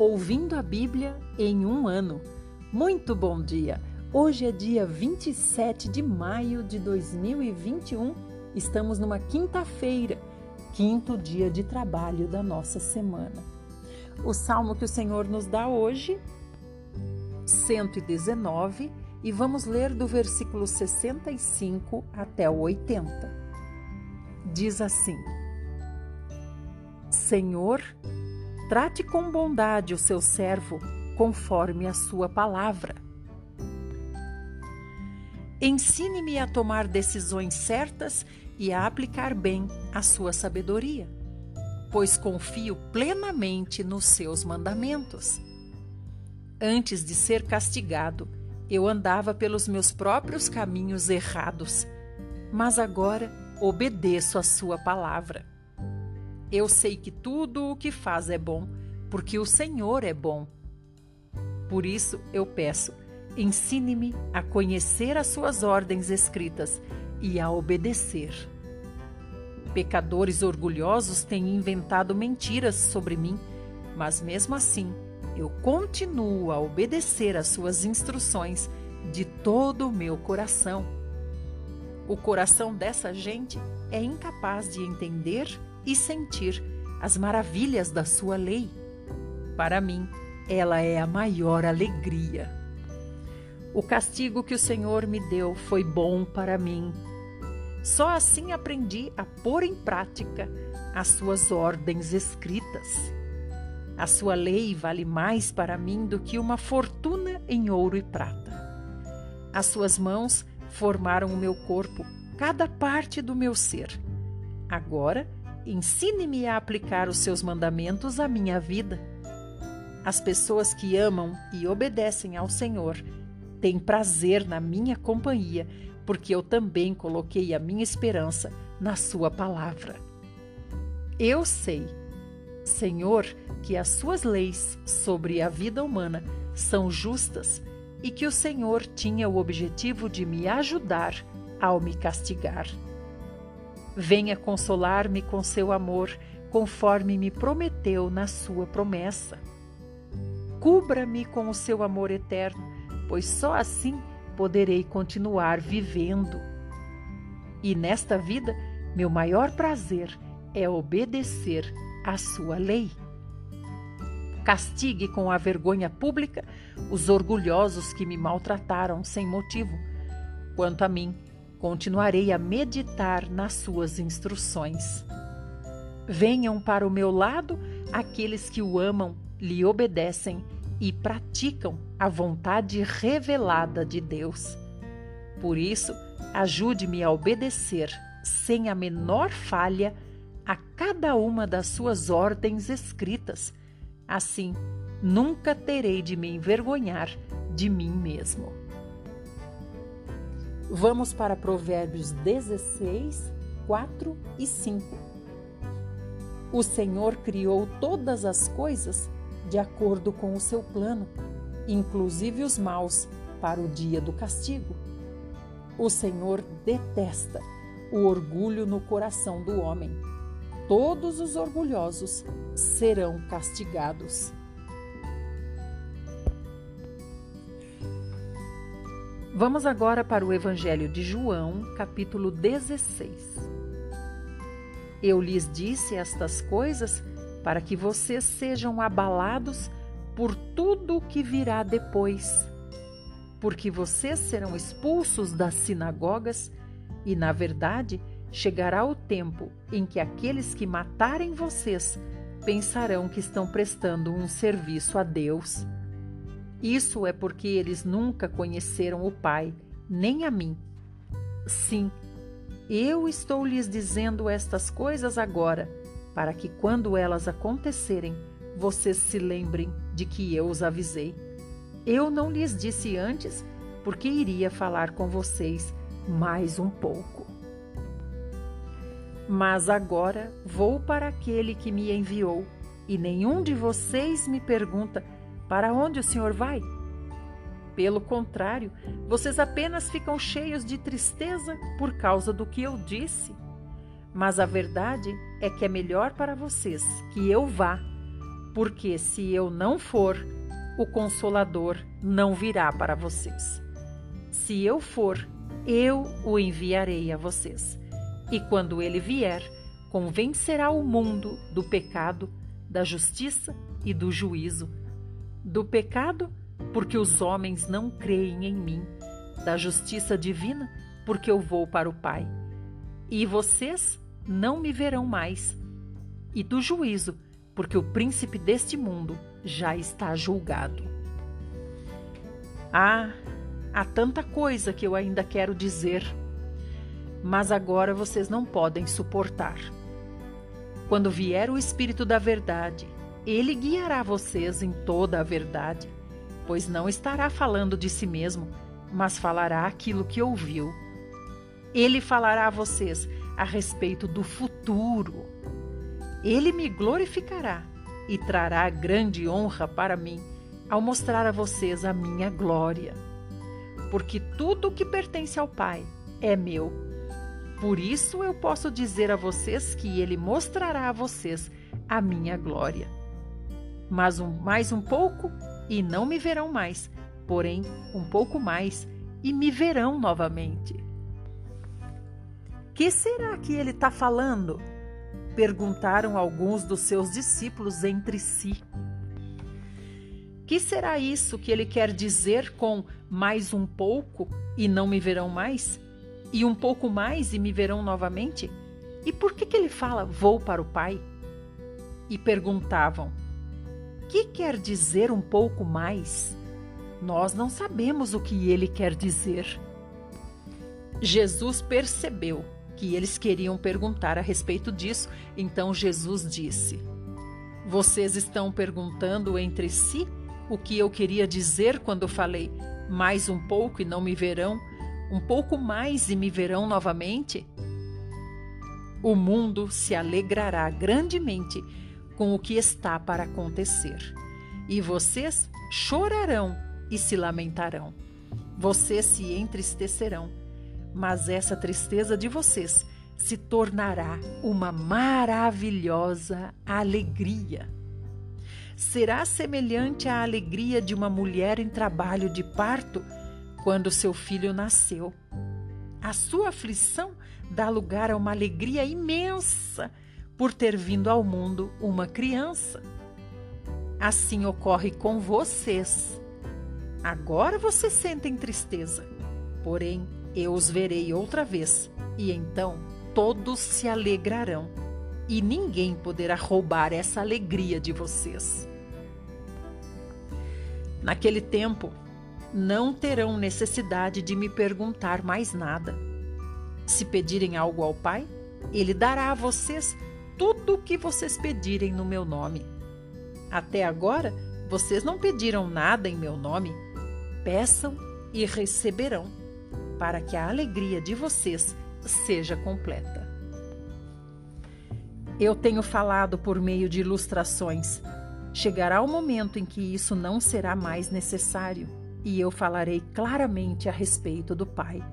Ouvindo a Bíblia em um ano. Muito bom dia! Hoje é dia 27 de maio de 2021. Estamos numa quinta-feira, quinto dia de trabalho da nossa semana. O salmo que o Senhor nos dá hoje, 119, e vamos ler do versículo 65 até o 80. Diz assim: Senhor, trate com bondade o seu servo, conforme a sua palavra. Ensine-me a tomar decisões certas e a aplicar bem a sua sabedoria, pois confio plenamente nos seus mandamentos. Antes de ser castigado, eu andava pelos meus próprios caminhos errados, mas agora obedeço a sua palavra. Eu sei que tudo o que faz é bom, porque o Senhor é bom. Por isso eu peço, ensine-me a conhecer as suas ordens escritas e a obedecer. Pecadores orgulhosos têm inventado mentiras sobre mim, mas mesmo assim eu continuo a obedecer às suas instruções de todo o meu coração. O coração dessa gente é incapaz de entender e sentir as maravilhas da sua lei. Para mim, ela é a maior alegria. O castigo que o Senhor me deu foi bom para mim. Só assim aprendi a pôr em prática as suas ordens escritas. A sua lei vale mais para mim do que uma fortuna em ouro e prata. As suas mãos formaram o meu corpo, cada parte do meu ser. Agora, ensine-me a aplicar os seus mandamentos à minha vida. As pessoas que amam e obedecem ao Senhor têm prazer na minha companhia, porque eu também coloquei a minha esperança na Sua palavra. Eu sei, Senhor, que as Suas leis sobre a vida humana são justas e que o Senhor tinha o objetivo de me ajudar ao me castigar. Venha consolar-me com seu amor, conforme me prometeu na sua promessa. Cubra-me com o seu amor eterno, pois só assim poderei continuar vivendo. E nesta vida, meu maior prazer é obedecer à sua lei. Castigue com a vergonha pública os orgulhosos que me maltrataram sem motivo. Quanto a mim, continuarei a meditar nas suas instruções. Venham para o meu lado aqueles que o amam, lhe obedecem e praticam a vontade revelada de Deus. Por isso, ajude-me a obedecer, sem a menor falha, a cada uma das suas ordens escritas. Assim, nunca terei de me envergonhar de mim mesmo. Vamos para Provérbios 16, 4 e 5. O Senhor criou todas as coisas de acordo com o seu plano, inclusive os maus, para o dia do castigo. O Senhor detesta o orgulho no coração do homem. Todos os orgulhosos serão castigados. Vamos agora para o Evangelho de João, capítulo 16. Eu lhes disse estas coisas para que vocês sejam abalados por tudo o que virá depois, porque vocês serão expulsos das sinagogas e, na verdade, chegará o tempo em que aqueles que matarem vocês pensarão que estão prestando um serviço a Deus. Isso é porque eles nunca conheceram o Pai, nem a mim. Sim, eu estou lhes dizendo estas coisas agora, para que quando elas acontecerem, vocês se lembrem de que eu os avisei. Eu não lhes disse antes, porque iria falar com vocês mais um pouco. Mas agora vou para aquele que me enviou, e nenhum de vocês me pergunta para onde o senhor vai? Pelo contrário, vocês apenas ficam cheios de tristeza por causa do que eu disse. Mas a verdade é que é melhor para vocês que eu vá, porque se eu não for, o Consolador não virá para vocês. Se eu for, eu o enviarei a vocês. E quando ele vier, convencerá o mundo do pecado, da justiça e do juízo. Do pecado, porque os homens não creem em mim. Da justiça divina, porque eu vou para o Pai. E vocês não me verão mais. E do juízo, porque o príncipe deste mundo já está julgado. Ah, há tanta coisa que eu ainda quero dizer, mas agora vocês não podem suportar. Quando vier o Espírito da Verdade, ele guiará vocês em toda a verdade, pois não estará falando de si mesmo, mas falará aquilo que ouviu. Ele falará a vocês a respeito do futuro. Ele me glorificará e trará grande honra para mim ao mostrar a vocês a minha glória. Porque tudo o que pertence ao Pai é meu. Por isso eu posso dizer a vocês que ele mostrará a vocês a minha glória. Mas um, mais um pouco e não me verão mais, porém um pouco mais e me verão novamente. Que será que ele está falando? Perguntaram alguns dos seus discípulos entre si. Que será isso que ele quer dizer com mais um pouco e não me verão mais? E um pouco mais e me verão novamente? E por que, que ele fala vou para o Pai? E perguntavam: Que quer dizer um pouco mais? Nós não sabemos o que ele quer dizer. Jesus percebeu que eles queriam perguntar a respeito disso. Então Jesus disse: Vocês estão perguntando entre si o que eu queria dizer quando falei mais um pouco e não me verão, um pouco mais e me verão novamente? O mundo se alegrará grandemente com o que está para acontecer, e vocês chorarão e se lamentarão. Vocês se entristecerão mas essa tristeza de vocês se tornará uma maravilhosa alegria. Será semelhante à alegria de uma mulher em trabalho de parto quando seu filho nasceu. A sua aflição dá lugar a uma alegria imensa por ter vindo ao mundo uma criança. Assim ocorre com vocês. Agora vocês sentem tristeza, porém eu os verei outra vez, e então todos se alegrarão, e ninguém poderá roubar essa alegria de vocês. Naquele tempo, não terão necessidade de me perguntar mais nada. Se pedirem algo ao Pai, Ele dará a vocês tudo o que vocês pedirem no meu nome. Até agora, vocês não pediram nada em meu nome. Peçam e receberão para que a alegria de vocês seja completa. Eu tenho falado por meio de ilustrações. Chegará o momento em que isso não será mais necessário e eu falarei claramente a respeito do Pai.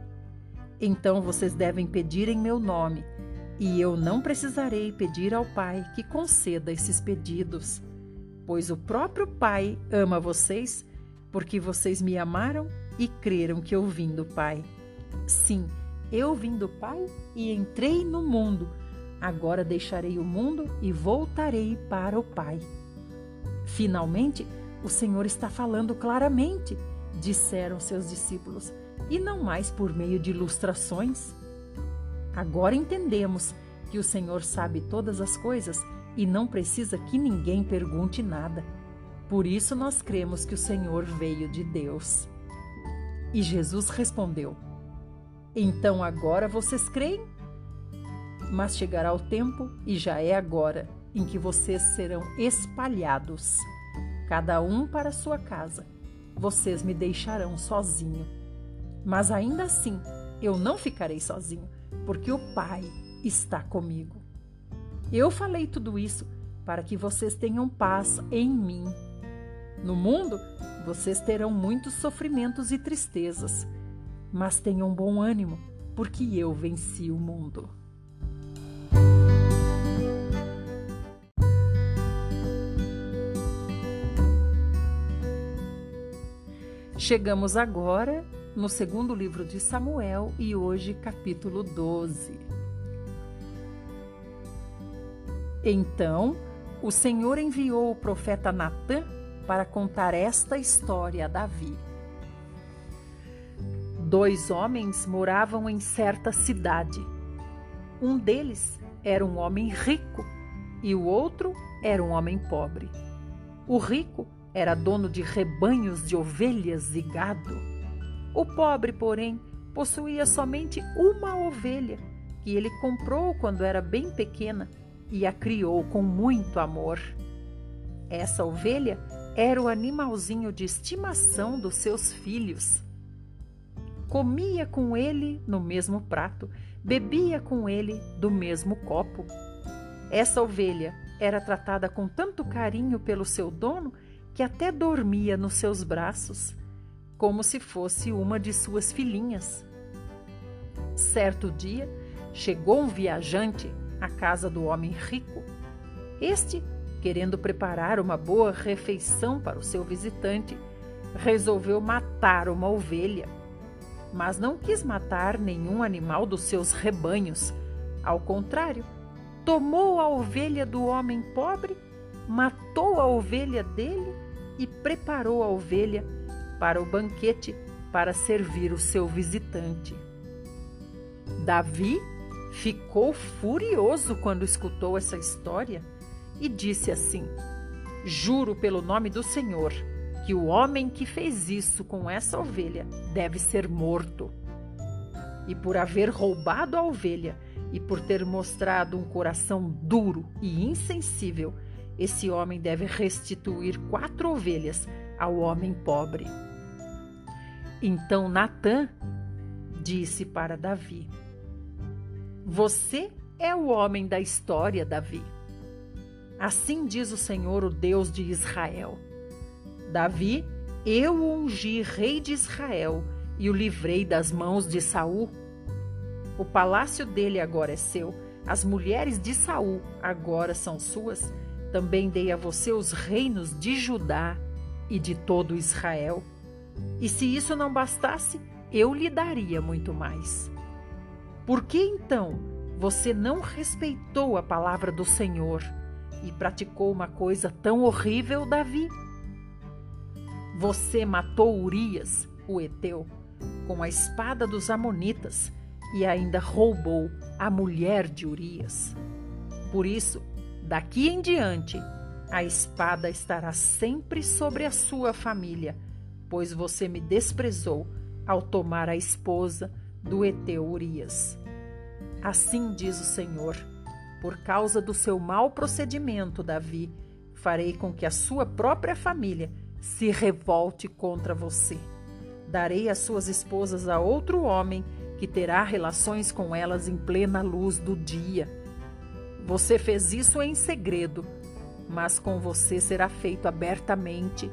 Então vocês devem pedir em meu nome, e eu não precisarei pedir ao Pai que conceda esses pedidos, pois o próprio Pai ama vocês, porque vocês me amaram e creram que eu vim do Pai. Sim, eu vim do Pai e entrei no mundo. Agora deixarei o mundo e voltarei para o Pai. Finalmente, o Senhor está falando claramente, disseram seus discípulos, e não mais por meio de ilustrações. Agora entendemos que o Senhor sabe todas as coisas e não precisa que ninguém pergunte nada. Por isso nós cremos que o Senhor veio de Deus. E Jesus respondeu: então agora vocês creem? Mas chegará o tempo, e já é agora, em que vocês serão espalhados, cada um para sua casa. Vocês me deixarão sozinho. Mas ainda assim, eu não ficarei sozinho, porque o Pai está comigo. Eu falei tudo isso para que vocês tenham paz em mim. No mundo, vocês terão muitos sofrimentos e tristezas, mas tenham bom ânimo, porque eu venci o mundo. Chegamos agora no segundo livro de Samuel e hoje capítulo 12. Então o Senhor enviou o profeta Natã para contar esta história a Davi. Dois homens moravam em certa cidade. Um deles era um homem rico e o outro era um homem pobre. O rico era dono de rebanhos de ovelhas e gado. O pobre, porém, possuía somente uma ovelha que ele comprou quando era bem pequena e a criou com muito amor. Essa ovelha era o animalzinho de estimação dos seus filhos. Comia com ele no mesmo prato, bebia com ele do mesmo copo. Essa ovelha era tratada com tanto carinho pelo seu dono que até dormia nos seus braços, como se fosse uma de suas filhinhas. Certo dia, chegou um viajante à casa do homem rico. Este, querendo preparar uma boa refeição para o seu visitante, resolveu matar uma ovelha. Mas não quis matar nenhum animal dos seus rebanhos. Ao contrário, tomou a ovelha do homem pobre, matou a ovelha dele e preparou a ovelha para o banquete para servir o seu visitante. Davi ficou furioso quando escutou essa história e disse assim: Juro pelo nome do Senhor que o homem que fez isso com essa ovelha deve ser morto. E por haver roubado a ovelha e por ter mostrado um coração duro e insensível, esse homem deve restituir quatro ovelhas ao homem pobre. Então Natã disse para Davi: Você é o homem da história, Davi. Assim diz o Senhor, o Deus de Israel. Davi, eu o ungi rei de Israel e o livrei das mãos de Saul. O palácio dele agora é seu, as mulheres de Saul agora são suas também dei a você os reinos de Judá e de todo Israel. E se isso não bastasse, eu lhe daria muito mais. Por que então você não respeitou a palavra do Senhor e praticou uma coisa tão horrível, Davi? Você matou Urias, o Eteu, com a espada dos Amonitas e ainda roubou a mulher de Urias. Por isso, Daqui em diante, a espada estará sempre sobre a sua família, pois você me desprezou ao tomar a esposa do Eteu Urias. Assim diz o Senhor: por causa do seu mau procedimento, Davi, farei com que a sua própria família se revolte contra você. Darei as suas esposas a outro homem que terá relações com elas em plena luz do dia você fez isso em segredo, mas com você será feito abertamente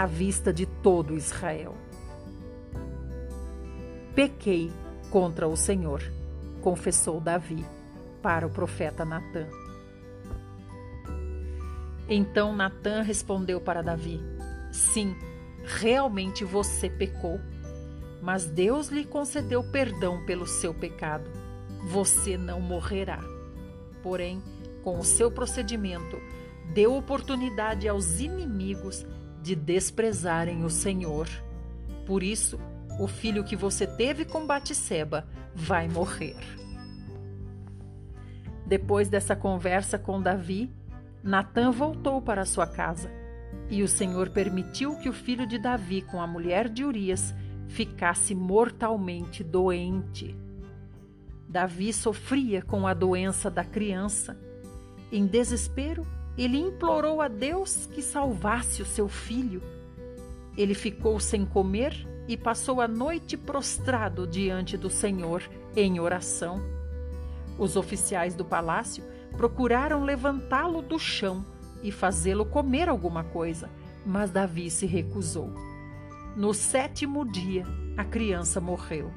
à vista de todo Israel. Pequei contra o Senhor, confessou Davi para o profeta Natã. Então Natã respondeu para Davi: Sim, realmente você pecou, mas Deus lhe concedeu perdão pelo seu pecado. Você não morrerá porém, com o seu procedimento, deu oportunidade aos inimigos de desprezarem o Senhor. Por isso, o filho que você teve com Batisseba vai morrer. Depois dessa conversa com Davi, Natã voltou para sua casa, e o Senhor permitiu que o filho de Davi com a mulher de Urias ficasse mortalmente doente. Davi sofria com a doença da criança. Em desespero, ele implorou a Deus que salvasse o seu filho. Ele ficou sem comer e passou a noite prostrado diante do Senhor em oração. Os oficiais do palácio procuraram levantá-lo do chão e fazê-lo comer alguma coisa, mas Davi se recusou. No sétimo dia, a criança morreu.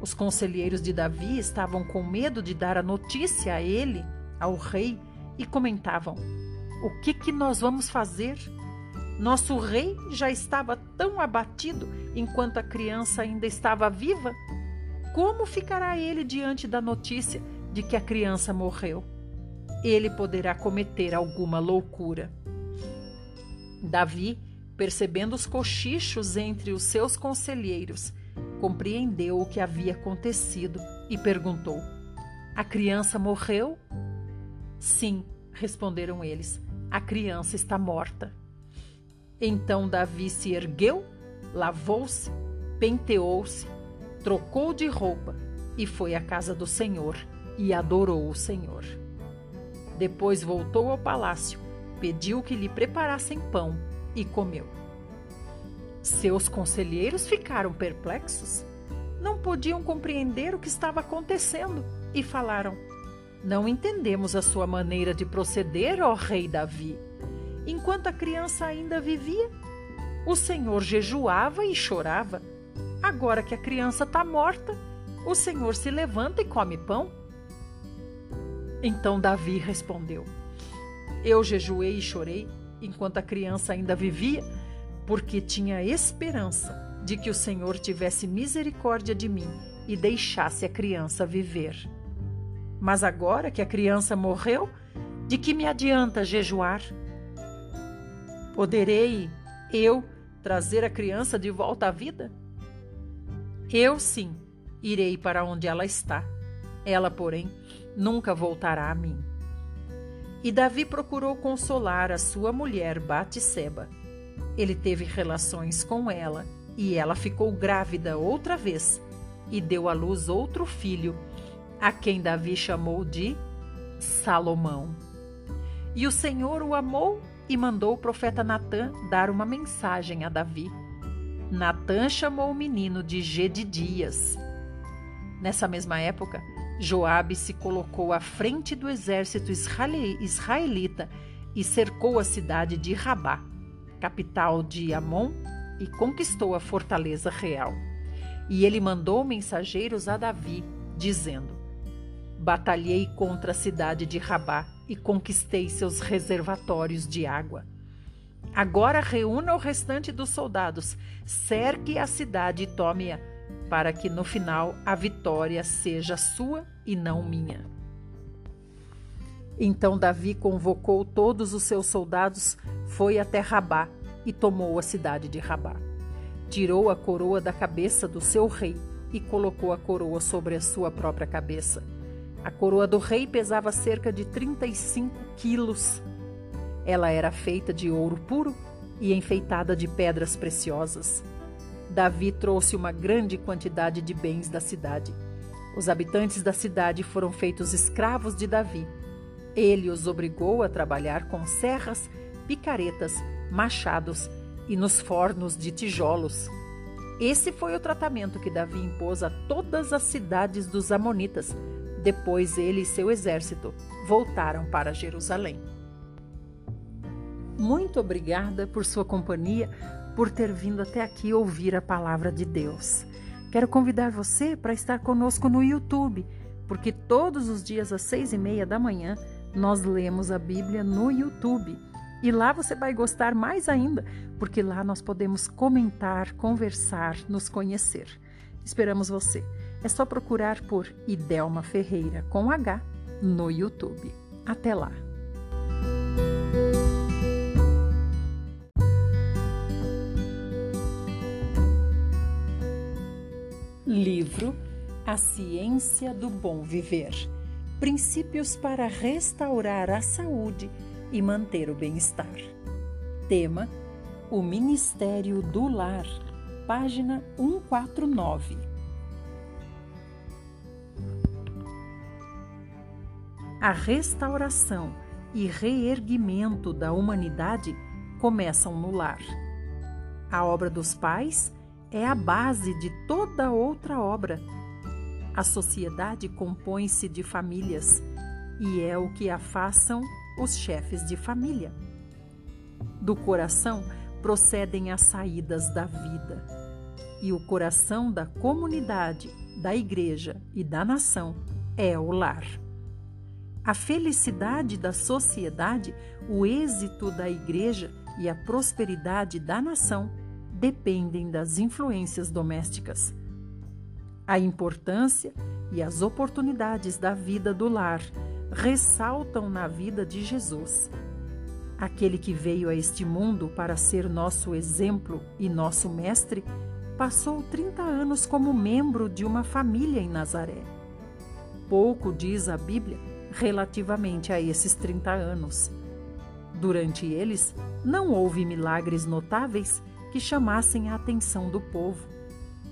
Os conselheiros de Davi estavam com medo de dar a notícia a ele, ao rei, e comentavam: O que, que nós vamos fazer? Nosso rei já estava tão abatido enquanto a criança ainda estava viva. Como ficará ele diante da notícia de que a criança morreu? Ele poderá cometer alguma loucura. Davi, percebendo os cochichos entre os seus conselheiros, compreendeu o que havia acontecido e perguntou: A criança morreu? Sim, responderam eles. A criança está morta. Então Davi se ergueu, lavou-se, penteou-se, trocou de roupa e foi à casa do Senhor e adorou o Senhor. Depois voltou ao palácio, pediu que lhe preparassem pão e comeu. Seus conselheiros ficaram perplexos. Não podiam compreender o que estava acontecendo e falaram: Não entendemos a sua maneira de proceder, ó rei Davi. Enquanto a criança ainda vivia, o Senhor jejuava e chorava. Agora que a criança está morta, o Senhor se levanta e come pão. Então Davi respondeu: Eu jejuei e chorei enquanto a criança ainda vivia, porque tinha esperança de que o Senhor tivesse misericórdia de mim e deixasse a criança viver. Mas agora que a criança morreu, de que me adianta jejuar? Poderei eu trazer a criança de volta à vida? Eu sim irei para onde ela está. Ela, porém, nunca voltará a mim. E Davi procurou consolar a sua mulher Batseba. Ele teve relações com ela e ela ficou grávida outra vez e deu à luz outro filho, a quem Davi chamou de Salomão. E o Senhor o amou e mandou o profeta Natã dar uma mensagem a Davi. Natã chamou o menino de Gedidias. Nessa mesma época, Joabe se colocou à frente do exército israelita e cercou a cidade de Rabá, capital de Amon, e conquistou a fortaleza real. E ele mandou mensageiros a Davi, dizendo: Batalhei contra a cidade de Rabá e conquistei seus reservatórios de água. Agora reúna o restante dos soldados, cerque a cidade e tome-a, para que no final a vitória seja sua e não minha. Então Davi convocou todos os seus soldados, foi até Rabá e tomou a cidade de Rabá. Tirou a coroa da cabeça do seu rei e colocou a coroa sobre a sua própria cabeça a coroa do rei pesava cerca de 35 quilos. Ela era feita de ouro puro e enfeitada de pedras preciosas. Davi trouxe uma grande quantidade de bens da cidade. Os habitantes da cidade foram feitos escravos de Davi. Ele os obrigou a trabalhar com serras, picaretas, machados e nos fornos de tijolos. Esse foi o tratamento que Davi impôs a todas as cidades dos Amonitas, depois ele e seu exército voltaram para Jerusalém. Muito obrigada por sua companhia, por ter vindo até aqui ouvir a palavra de Deus. Quero convidar você para estar conosco no YouTube, porque todos os dias às seis e meia da manhã nós lemos a Bíblia no YouTube. E lá você vai gostar mais ainda, porque lá nós podemos comentar, conversar, nos conhecer. Esperamos você. É só procurar por Idelma Ferreira com H no YouTube. Até lá! Livro A Ciência do Bom Viver Princípios para restaurar a saúde e manter o bem-estar. Tema: O Ministério do Lar, página 149. A restauração e reerguimento da humanidade começam no lar. A obra dos pais é a base de toda outra obra. A sociedade compõe-se de famílias e é o que a façam os chefes de família. Do coração procedem as saídas da vida, e o coração da comunidade, da igreja e da nação é o lar. A felicidade da sociedade, o êxito da igreja e a prosperidade da nação dependem das influências domésticas. A importância e as oportunidades da vida do lar ressaltam na vida de Jesus. Aquele que veio a este mundo para ser nosso exemplo e nosso mestre, passou 30 anos como membro de uma família em Nazaré. Pouco diz a Bíblia relativamente a esses 30 anos. Durante eles, não houve milagres notáveis que chamassem a atenção do povo.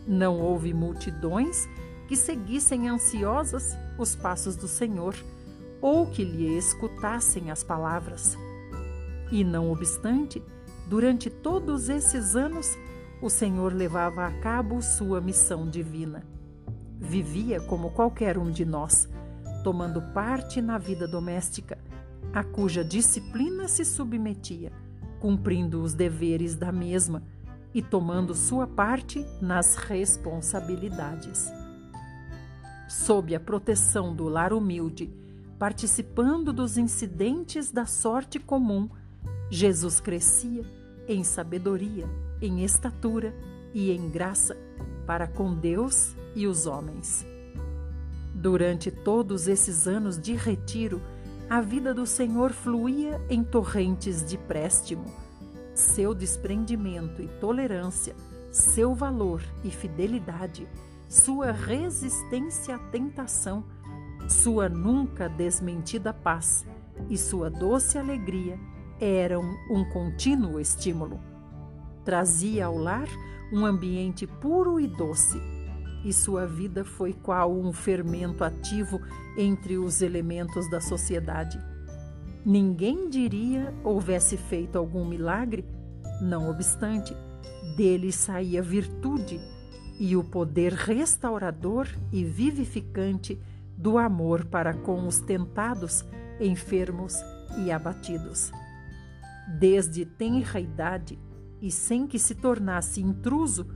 Não houve multidões que seguissem ansiosas os passos do Senhor ou que lhe escutassem as palavras. E não obstante, durante todos esses anos, o Senhor levava a cabo sua missão divina. Vivia como qualquer um de nós, tomando parte na vida doméstica, a cuja disciplina se submetia, cumprindo os deveres da mesma e tomando sua parte nas responsabilidades. Sob a proteção do lar humilde, participando dos incidentes da sorte comum, Jesus crescia em sabedoria, em estatura e em graça para com Deus e os homens. Durante todos esses anos de retiro, a vida do Senhor fluía em torrentes de préstimo. Seu desprendimento e tolerância, seu valor e fidelidade, sua resistência à tentação, sua nunca desmentida paz e sua doce alegria eram um contínuo estímulo. Trazia ao lar um ambiente puro e doce, e sua vida foi qual um fermento ativo entre os elementos da sociedade. Ninguém diria houvesse feito algum milagre, não obstante, dele saía virtude e o poder restaurador e vivificante do amor para com os tentados, enfermos e abatidos. Desde tenra idade, e sem que se tornasse intruso,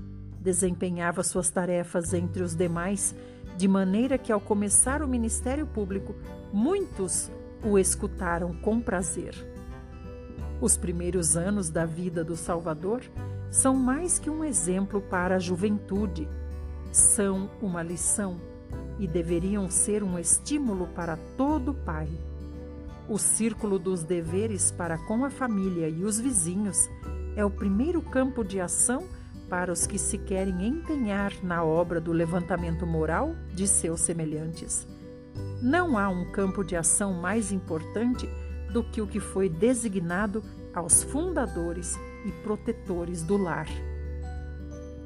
desempenhava suas tarefas entre os demais, de maneira que, ao começar o ministério público, muitos o escutaram com prazer. Os primeiros anos da vida do Salvador são mais que um exemplo para a juventude, são uma lição e deveriam ser um estímulo para todo pai. O círculo dos deveres para com a família e os vizinhos é o primeiro campo de ação para os que se querem empenhar na obra do levantamento moral de seus semelhantes. Não há um campo de ação mais importante do que o que foi designado aos fundadores e protetores do lar.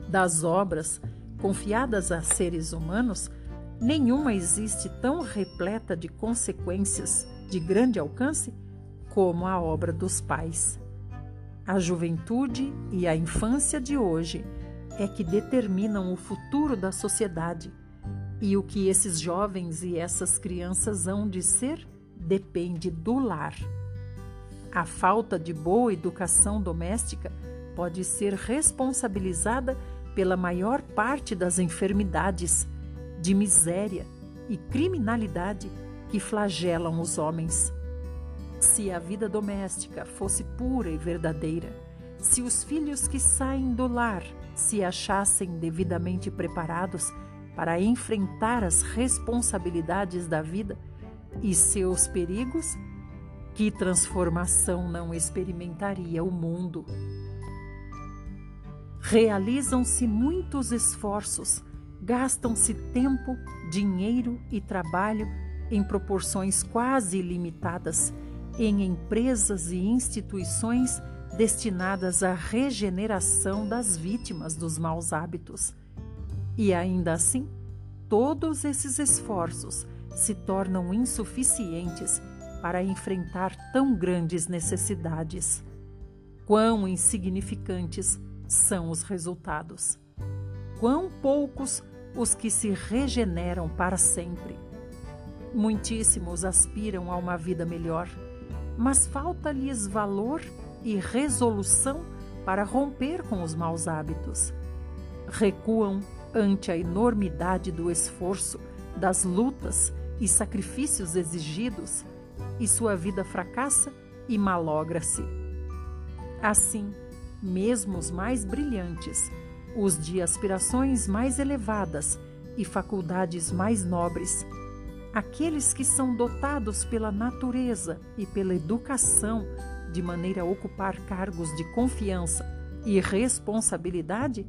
Das obras confiadas a seres humanos, Nenhuma existe tão repleta de consequências de grande alcance como a obra dos pais. A juventude e a infância de hoje é que determinam o futuro da sociedade, e o que esses jovens e essas crianças hão de ser depende do lar. A falta de boa educação doméstica pode ser responsabilizada pela maior parte das enfermidades de miséria e criminalidade que flagelam os homens. Se a vida doméstica fosse pura e verdadeira, se os filhos que saem do lar se achassem devidamente preparados para enfrentar as responsabilidades da vida e seus perigos, que transformação não experimentaria o mundo? Realizam-se muitos esforços Gastam-se tempo, dinheiro e trabalho em proporções quase ilimitadas em empresas e instituições destinadas à regeneração das vítimas dos maus hábitos. E ainda assim, todos esses esforços se tornam insuficientes para enfrentar tão grandes necessidades. Quão insignificantes são os resultados! quão poucos os que se regeneram para sempre. Muitíssimos aspiram a uma vida melhor, mas falta-lhes valor e resolução para romper com os maus hábitos. Recuam ante a enormidade do esforço, das lutas e sacrifícios exigidos, e sua vida fracassa e malogra-se. Assim, mesmo os mais brilhantes, os de aspirações mais elevadas e faculdades mais nobres, aqueles que são dotados pela natureza e pela educação de maneira a ocupar cargos de confiança e responsabilidade,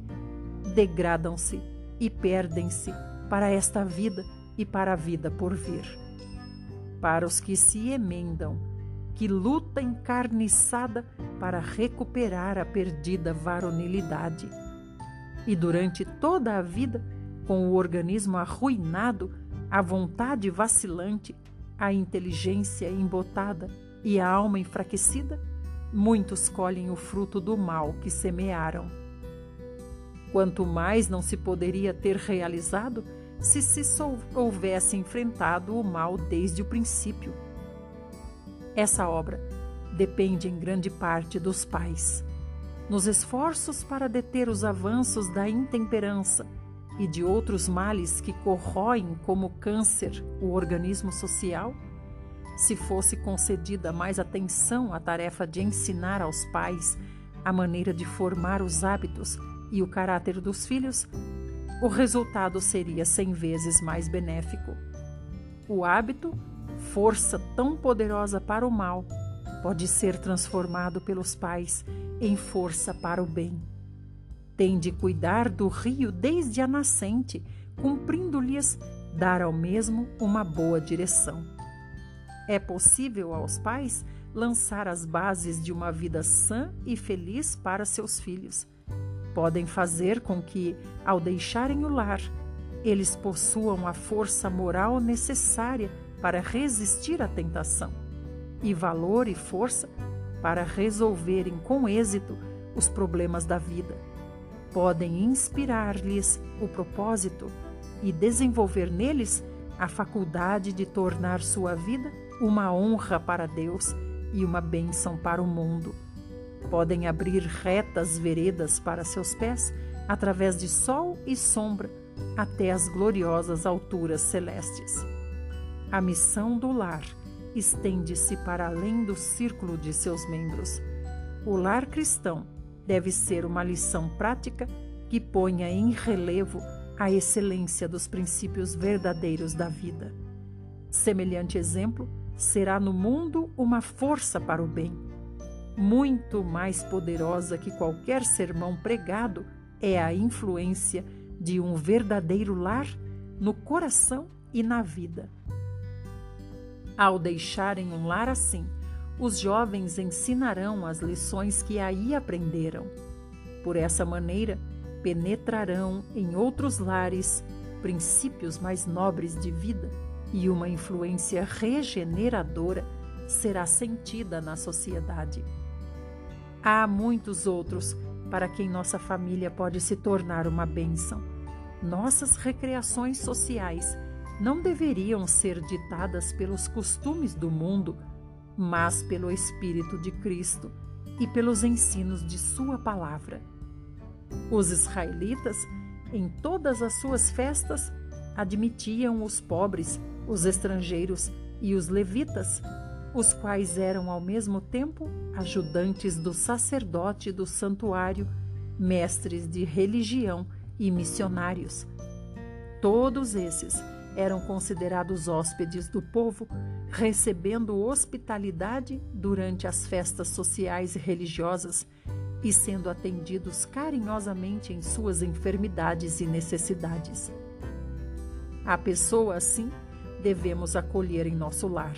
degradam-se e perdem-se para esta vida e para a vida por vir. Para os que se emendam, que luta encarniçada para recuperar a perdida varonilidade. E durante toda a vida, com o organismo arruinado, a vontade vacilante, a inteligência embotada e a alma enfraquecida, muitos colhem o fruto do mal que semearam. Quanto mais não se poderia ter realizado se se houvesse enfrentado o mal desde o princípio. Essa obra depende em grande parte dos pais. Nos esforços para deter os avanços da intemperança e de outros males que corroem como câncer o organismo social, se fosse concedida mais atenção à tarefa de ensinar aos pais a maneira de formar os hábitos e o caráter dos filhos, o resultado seria cem vezes mais benéfico. O hábito, força tão poderosa para o mal, pode ser transformado pelos pais em força para o bem. Tem de cuidar do rio desde a nascente, cumprindo-lhes dar ao mesmo uma boa direção. É possível aos pais lançar as bases de uma vida sã e feliz para seus filhos podem fazer com que, ao deixarem o lar, eles possuam a força moral necessária para resistir à tentação e valor e força para resolverem com êxito os problemas da vida. Podem inspirar-lhes o propósito e desenvolver neles a faculdade de tornar sua vida uma honra para Deus e uma bênção para o mundo Podem abrir retas veredas para seus pés através de sol e sombra até as gloriosas alturas celestes. A missão do lar estende-se para além do círculo de seus membros. O lar cristão deve ser uma lição prática que ponha em relevo a excelência dos princípios verdadeiros da vida. Semelhante exemplo será no mundo uma força para o bem muito mais poderosa que qualquer sermão pregado é a influência de um verdadeiro lar no coração e na vida. Ao deixarem um lar assim, os jovens ensinarão as lições que aí aprenderam. Por essa maneira, penetrarão em outros lares princípios mais nobres de vida e uma influência regeneradora será sentida na sociedade. Há muitos outros para quem nossa família pode se tornar uma bênção. Nossas recreações sociais não deveriam ser ditadas pelos costumes do mundo, mas pelo Espírito de Cristo e pelos ensinos de Sua palavra. Os israelitas, em todas as suas festas, admitiam os pobres, os estrangeiros e os levitas os quais eram ao mesmo tempo ajudantes do sacerdote do santuário, mestres de religião e missionários. Todos esses eram considerados hóspedes do povo, recebendo hospitalidade durante as festas sociais e religiosas e sendo atendidos carinhosamente em suas enfermidades e necessidades. A pessoa assim devemos acolher em nosso lar.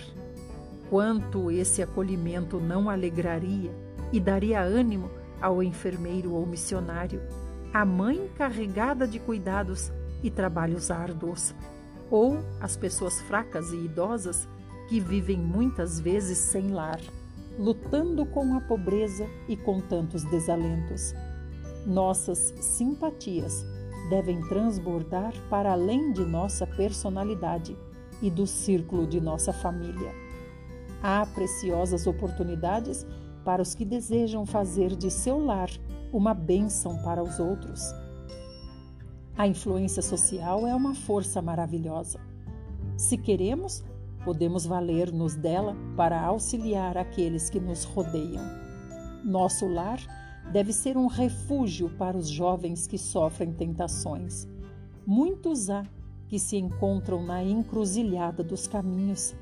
Quanto esse acolhimento não alegraria e daria ânimo ao enfermeiro ou missionário, à mãe carregada de cuidados e trabalhos árduos, ou às pessoas fracas e idosas que vivem muitas vezes sem lar, lutando com a pobreza e com tantos desalentos. Nossas simpatias devem transbordar para além de nossa personalidade e do círculo de nossa família. Há preciosas oportunidades para os que desejam fazer de seu lar uma bênção para os outros. A influência social é uma força maravilhosa. Se queremos, podemos valer-nos dela para auxiliar aqueles que nos rodeiam. Nosso lar deve ser um refúgio para os jovens que sofrem tentações. Muitos há que se encontram na encruzilhada dos caminhos.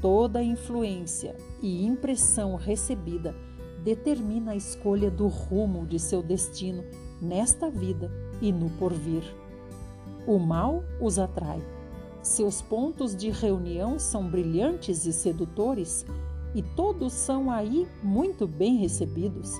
Toda influência e impressão recebida determina a escolha do rumo de seu destino nesta vida e no porvir. O mal os atrai. Seus pontos de reunião são brilhantes e sedutores, e todos são aí muito bem recebidos.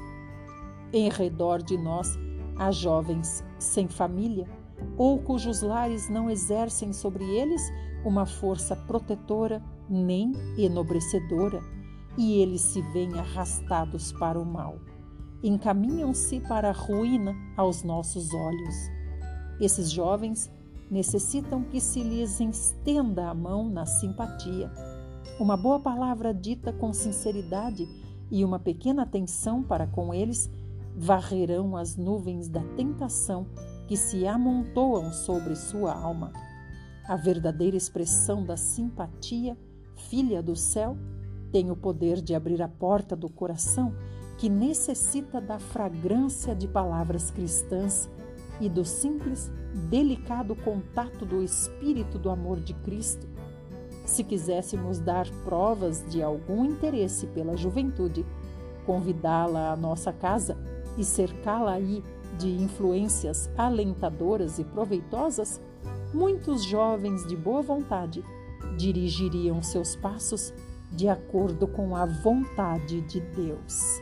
Em redor de nós há jovens sem família, ou cujos lares não exercem sobre eles uma força protetora nem enobrecedora, e eles se veem arrastados para o mal. Encaminham-se para a ruína aos nossos olhos. Esses jovens necessitam que se lhes estenda a mão na simpatia. Uma boa palavra dita com sinceridade e uma pequena atenção para com eles varrerão as nuvens da tentação que se amontoam sobre sua alma. A verdadeira expressão da simpatia, filha do céu, tem o poder de abrir a porta do coração que necessita da fragrância de palavras cristãs e do simples, delicado contato do Espírito do amor de Cristo. Se quiséssemos dar provas de algum interesse pela juventude, convidá-la à nossa casa e cercá-la aí de influências alentadoras e proveitosas, muitos jovens de boa vontade dirigiriam seus passos de acordo com a vontade de Deus.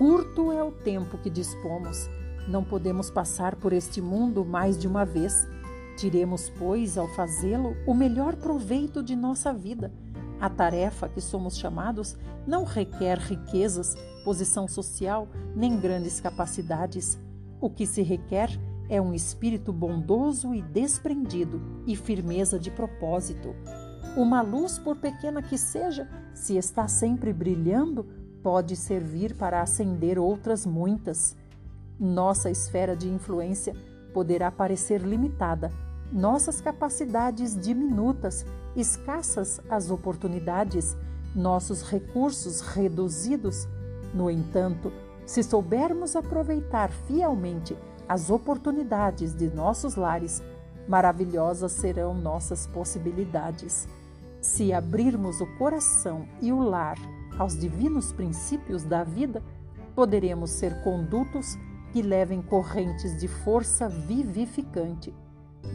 Curto é o tempo que dispomos, não podemos passar por este mundo mais de uma vez. Tiremos, pois, ao fazê-lo, o melhor proveito de nossa vida a tarefa que somos chamados não requer riquezas, posição social, nem grandes capacidades. O que se requer é um espírito bondoso e desprendido e firmeza de propósito. Uma luz, por pequena que seja, se está sempre brilhando, pode servir para acender outras muitas. Nossa esfera de influência poderá parecer limitada, nossas capacidades diminutas, escassas as oportunidades, nossos recursos reduzidos. No entanto, se soubermos aproveitar fielmente as oportunidades de nossos lares, maravilhosas serão nossas possibilidades. Se abrirmos o coração e o lar aos divinos princípios da vida, poderemos ser condutos que levem correntes de força vivificante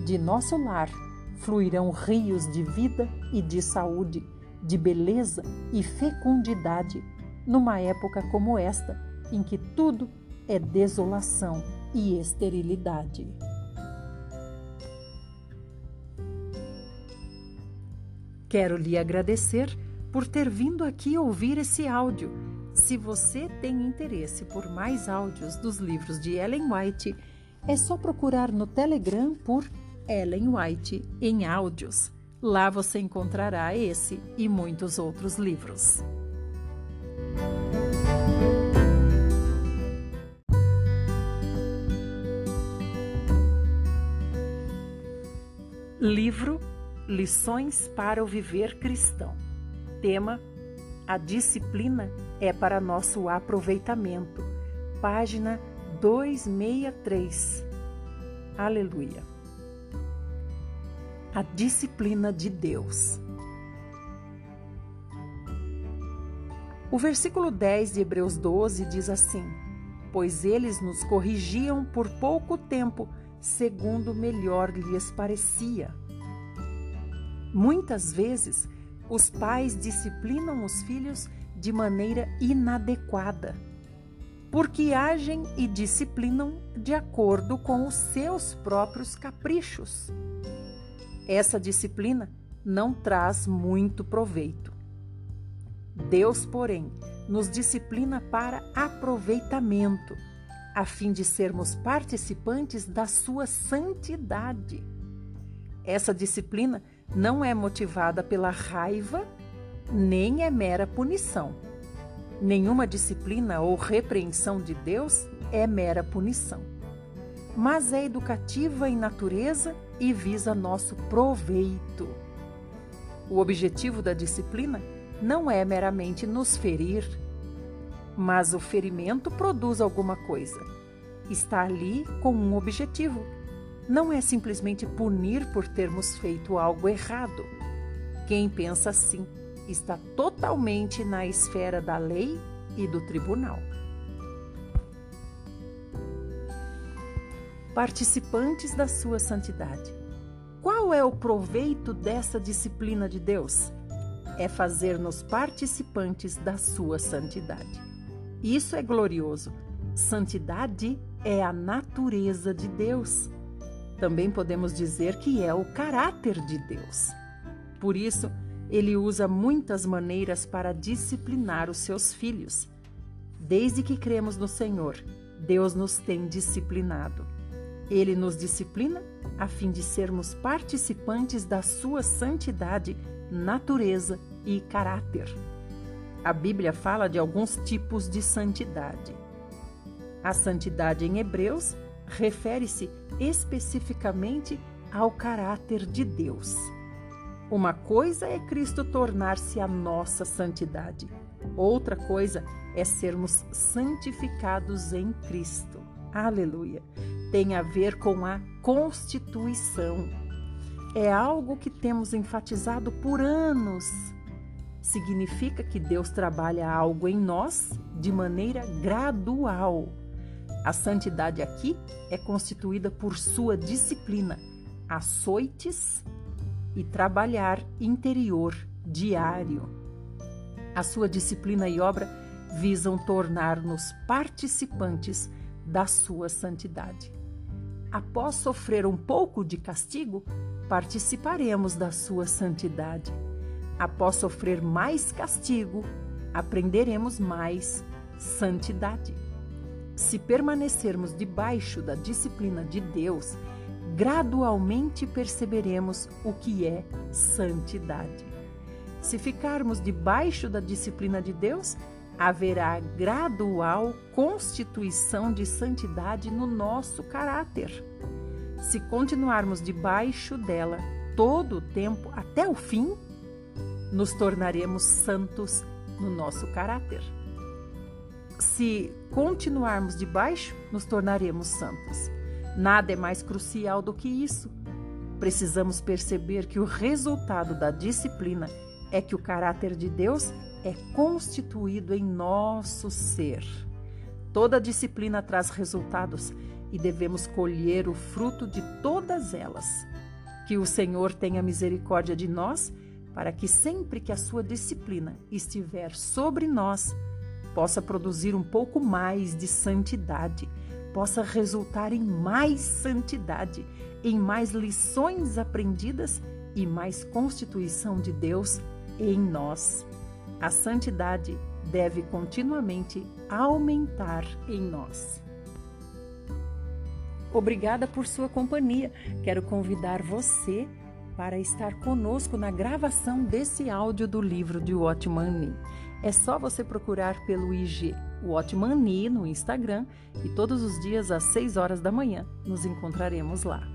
de nosso lar fluirão rios de vida e de saúde, de beleza e fecundidade, numa época como esta, em que tudo é desolação e esterilidade. Quero lhe agradecer por ter vindo aqui ouvir esse áudio. Se você tem interesse por mais áudios dos livros de Ellen White, é só procurar no Telegram por Ellen White em áudios. Lá você encontrará esse e muitos outros livros. Livro Lições para o Viver Cristão. Tema: A disciplina é para nosso aproveitamento. Página 263. Aleluia. A disciplina de Deus. O versículo 10 de Hebreus 12 diz assim: Pois eles nos corrigiam por pouco tempo, segundo melhor lhes parecia. Muitas vezes, os pais disciplinam os filhos de maneira inadequada porque agem e disciplinam de acordo com os seus próprios caprichos. Essa disciplina não traz muito proveito. Deus, porém, nos disciplina para aproveitamento, a fim de sermos participantes da sua santidade. Essa disciplina não é motivada pela raiva, nem é mera punição Nenhuma disciplina ou repreensão de Deus é mera punição. mas é educativa em natureza e visa nosso proveito. O objetivo da disciplina não é meramente nos ferir, mas o ferimento produz alguma coisa. Está ali com um objetivo. Não é simplesmente punir por termos feito algo errado. Quem pensa assim está totalmente na esfera da lei e do tribunal. Participantes da sua santidade. Qual é o proveito dessa disciplina de Deus? É fazer-nos participantes da sua santidade. Isso é glorioso. Santidade é a natureza de Deus. Também podemos dizer que é o caráter de Deus. Por isso, ele usa muitas maneiras para disciplinar os seus filhos. Desde que cremos no Senhor, Deus nos tem disciplinado. Ele nos disciplina a fim de sermos participantes da sua santidade, natureza e caráter. A Bíblia fala de alguns tipos de santidade. A santidade em Hebreus refere-se especificamente ao caráter de Deus. Uma coisa é Cristo tornar-se a nossa santidade, outra coisa é sermos santificados em Cristo. Aleluia! Tem a ver com a constituição. É algo que temos enfatizado por anos. Significa que Deus trabalha algo em nós de maneira gradual. A santidade aqui é constituída por sua disciplina, açoites e trabalhar interior diário. A sua disciplina e obra visam tornar-nos participantes da sua santidade. Após sofrer um pouco de castigo, participaremos da sua santidade. Após sofrer mais castigo, aprenderemos mais santidade. Se permanecermos debaixo da disciplina de Deus, gradualmente perceberemos o que é santidade. Se ficarmos debaixo da disciplina de Deus, haverá gradual constituição de santidade no nosso caráter. Se continuarmos debaixo dela todo o tempo até o fim, nos tornaremos santos no nosso caráter. Se continuarmos debaixo, nos tornaremos santos. Nada é mais crucial do que isso. Precisamos perceber que o resultado da disciplina é que o caráter de Deus é constituído em nosso ser. Toda disciplina traz resultados e devemos colher o fruto de todas elas. Que o Senhor tenha misericórdia de nós, para que sempre que a sua disciplina estiver sobre nós, possa produzir um pouco mais de santidade possa resultar em mais santidade, em mais lições aprendidas e mais constituição de Deus em nós. A santidade deve continuamente aumentar em nós. Obrigada por sua companhia. Quero convidar você para estar conosco na gravação desse áudio do livro de Watchman Nee. É só você procurar pelo IG Watchman Nee no Instagram e todos os dias às 6 horas da manhã nos encontraremos lá.